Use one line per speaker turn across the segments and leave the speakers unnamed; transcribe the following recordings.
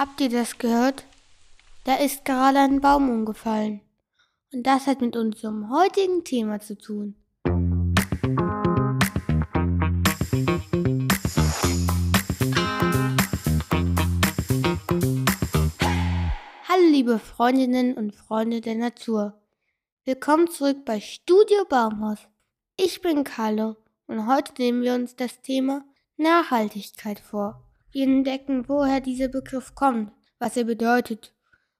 Habt ihr das gehört? Da ist gerade ein Baum umgefallen. Und das hat mit unserem heutigen Thema zu tun. Hallo liebe Freundinnen und Freunde der Natur. Willkommen zurück bei Studio Baumhaus. Ich bin Carlo und heute nehmen wir uns das Thema Nachhaltigkeit vor. Wir entdecken, woher dieser Begriff kommt, was er bedeutet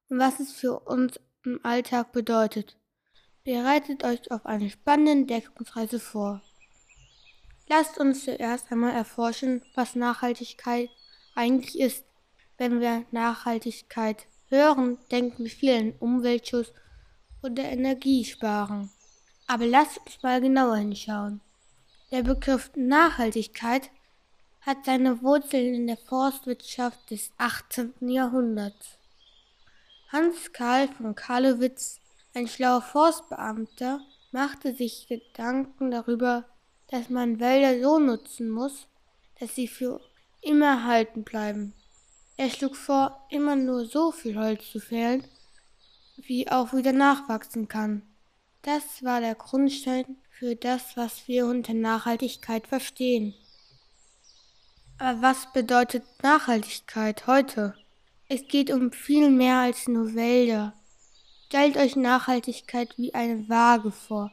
und was es für uns im Alltag bedeutet. Bereitet euch auf eine spannende Entdeckungsreise vor. Lasst uns zuerst einmal erforschen, was Nachhaltigkeit eigentlich ist. Wenn wir Nachhaltigkeit hören, denken wir viel an Umweltschutz oder Energiesparen. Aber lasst uns mal genauer hinschauen. Der Begriff Nachhaltigkeit hat seine Wurzeln in der Forstwirtschaft des 18. Jahrhunderts. Hans Karl von Karlowitz, ein schlauer Forstbeamter, machte sich Gedanken darüber, dass man Wälder so nutzen muss, dass sie für immer erhalten bleiben. Er schlug vor, immer nur so viel Holz zu fällen, wie auch wieder nachwachsen kann. Das war der Grundstein für das, was wir unter Nachhaltigkeit verstehen. Aber was bedeutet Nachhaltigkeit heute? Es geht um viel mehr als nur Wälder. Stellt euch Nachhaltigkeit wie eine Waage vor.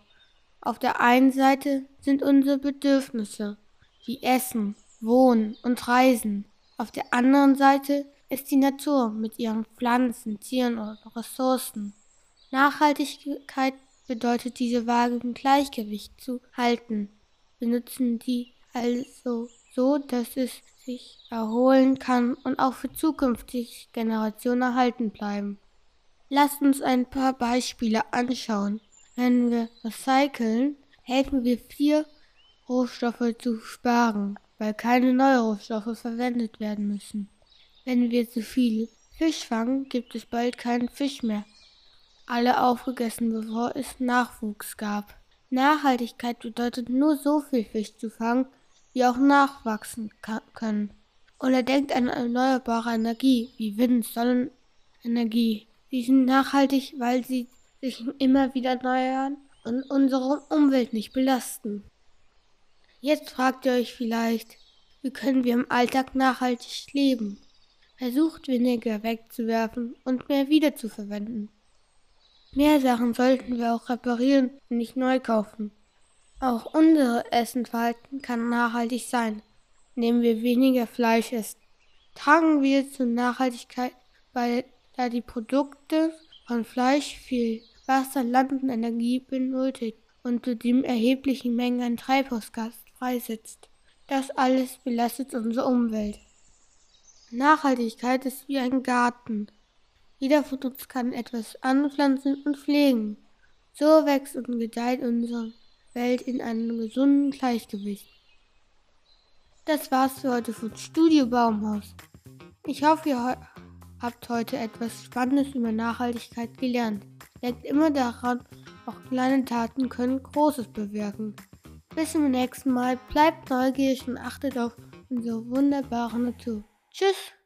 Auf der einen Seite sind unsere Bedürfnisse, wie Essen, Wohnen und Reisen. Auf der anderen Seite ist die Natur mit ihren Pflanzen, Tieren und Ressourcen. Nachhaltigkeit bedeutet, diese Waage im Gleichgewicht zu halten. Wir nutzen die also so dass es sich erholen kann und auch für zukünftige Generationen erhalten bleiben. Lasst uns ein paar Beispiele anschauen. Wenn wir recyceln, helfen wir vier Rohstoffe zu sparen, weil keine neuen Rohstoffe verwendet werden müssen. Wenn wir zu viel Fisch fangen, gibt es bald keinen Fisch mehr. Alle aufgegessen, bevor es Nachwuchs gab. Nachhaltigkeit bedeutet nur so viel Fisch zu fangen, die auch nachwachsen können. Oder denkt an erneuerbare Energie wie Wind, Sonnenenergie. Sie sind nachhaltig, weil sie sich immer wieder erneuern und unsere Umwelt nicht belasten. Jetzt fragt ihr euch vielleicht, wie können wir im Alltag nachhaltig leben? Versucht weniger wegzuwerfen und mehr wiederzuverwenden. Mehr Sachen sollten wir auch reparieren und nicht neu kaufen. Auch unser Essenverhalten kann nachhaltig sein, indem wir weniger Fleisch essen. Tragen wir zur Nachhaltigkeit bei, da die Produkte von Fleisch viel Wasser, Land und Energie benötigt und zudem erhebliche Mengen an Treibhausgas freisetzt. Das alles belastet unsere Umwelt. Nachhaltigkeit ist wie ein Garten. Jeder von uns kann etwas anpflanzen und pflegen. So wächst und gedeiht unsere Welt in einem gesunden Gleichgewicht. Das war's für heute von Studio Baumhaus. Ich hoffe, ihr habt heute etwas Spannendes über Nachhaltigkeit gelernt. Denkt immer daran, auch kleine Taten können Großes bewirken. Bis zum nächsten Mal, bleibt neugierig und achtet auf unsere wunderbare Natur. Tschüss!